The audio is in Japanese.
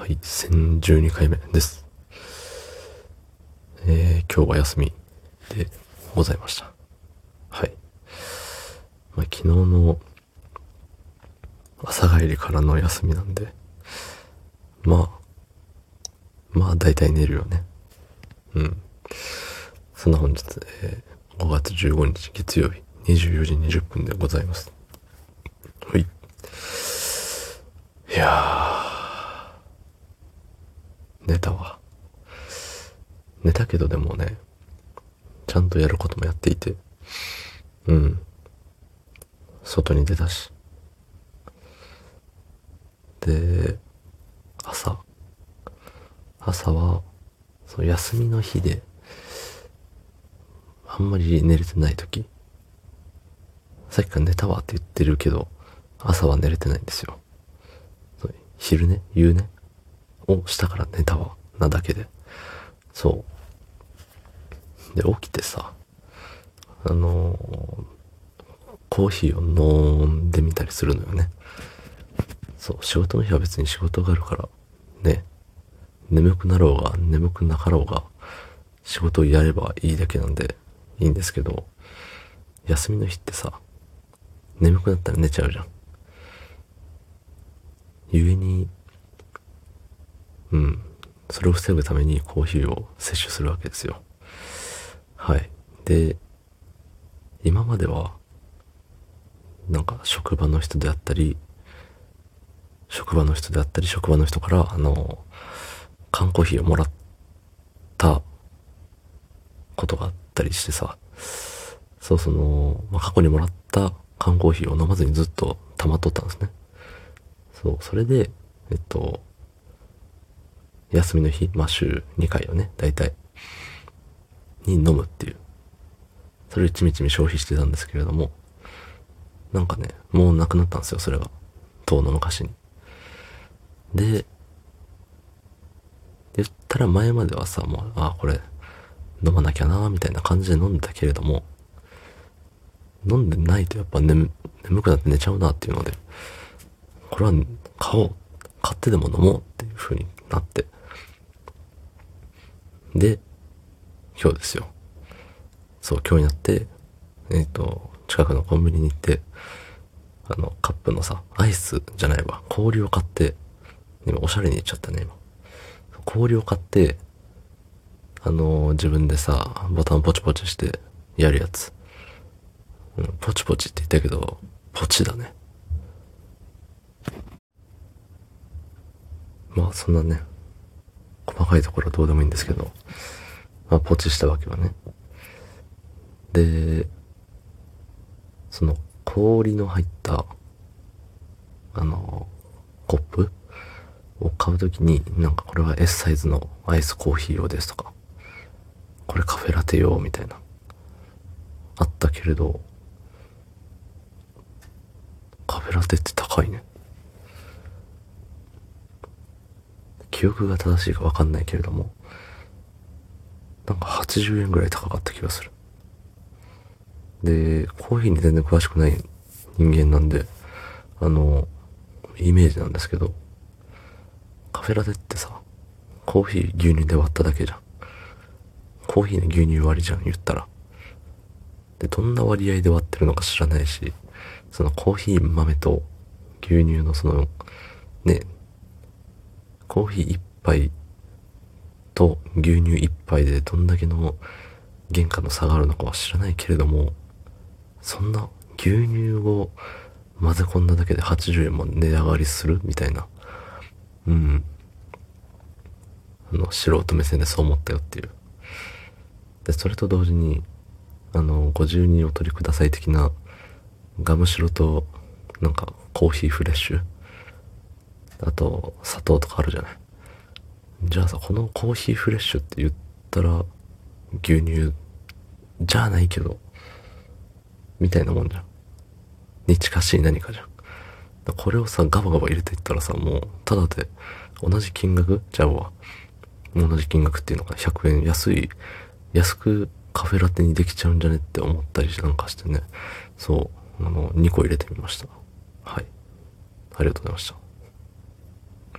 はい、1012回目です。えー、今日は休みでございました。はい。まあ、昨日の朝帰りからの休みなんで、まあ、まあ大体寝るよね。うん。そんな本日、えー、5月15日月曜日24時20分でございます。はい。いやー、寝たわ。寝たけどでもね、ちゃんとやることもやっていて、うん。外に出たし。で、朝。朝は、そう、休みの日で、あんまり寝れてない時。さっきから寝たわって言ってるけど、朝は寝れてないんですよ。昼寝？夕寝？をしたから寝たわ。なだけで。そう。で、起きてさ、あのーコーヒーを飲んでみたりするのよね。そう、仕事の日は別に仕事があるから、ね、眠くなろうが眠くなかろうが、仕事をやればいいだけなんでいいんですけど、休みの日ってさ、眠くなったら寝ちゃうじゃん。故に、うん、それを防ぐためにコーヒーを摂取するわけですよ。はい。で、今までは、なんか職場の人であったり、職場の人であったり、職場の人から、あの、缶コーヒーをもらったことがあったりしてさ、そうその、まあ、過去にもらった缶コーヒーを飲まずにずっと溜まっとったんですね。そう、それで、えっと、休みの日、まあ、週2回をね、大体、に飲むっていう。それをちみちみ消費してたんですけれども、なんかね、もうなくなったんですよ、それが。遠の昔に。で、言ったら前まではさ、もう、あ、これ、飲まなきゃな、みたいな感じで飲んでたけれども、飲んでないとやっぱ眠、眠くなって寝ちゃうなっていうので、これは買おう。買ってでも飲もうっていう風になって。で、今日ですよ。そう、今日になって、えっ、と、近くのコンビニに行って、あの、カップのさ、アイスじゃないわ、氷を買って、今おしゃれに言っちゃったね、今。氷を買って、あの自分でさ、ボタンポチポチしてやるやつ。うん、ポチポチって言ったけど、ポチだね。まあそんなね、細かいところはどうでもいいんですけど、まあポチしたわけはね。で、その氷の入った、あの、コップを買うときに、なんかこれは S サイズのアイスコーヒー用ですとか、これカフェラテ用みたいな、あったけれど、カフェラテって高いね。記憶が正しいかわかんないけれども、なんか80円ぐらい高かった気がする。で、コーヒーに全然詳しくない人間なんで、あの、イメージなんですけど、カフェラテってさ、コーヒー牛乳で割っただけじゃん。コーヒーの牛乳割りじゃん、言ったら。で、どんな割合で割ってるのか知らないし、そのコーヒー豆と牛乳のその、ね、コーヒー一杯と牛乳一杯でどんだけの原価の差があるのかは知らないけれども、そんな牛乳を混ぜ込んだだけで80円も値上がりするみたいな。うん。あの、素人目線でそう思ったよっていう。で、それと同時に、あの、ご自由にお取りください的な、ガムシロと、なんか、コーヒーフレッシュ。あと、砂糖とかあるじゃない。じゃあさ、このコーヒーフレッシュって言ったら、牛乳、じゃないけど、みたいなもんじゃん。に近しい何かじゃん。これをさ、ガバガバ入れていったらさ、もう、ただで、同じ金額じゃあわ。同じ金額っていうのが100円安い、安くカフェラテにできちゃうんじゃねって思ったりなんかしてね。そう、あの、2個入れてみました。はい。ありがとうございました。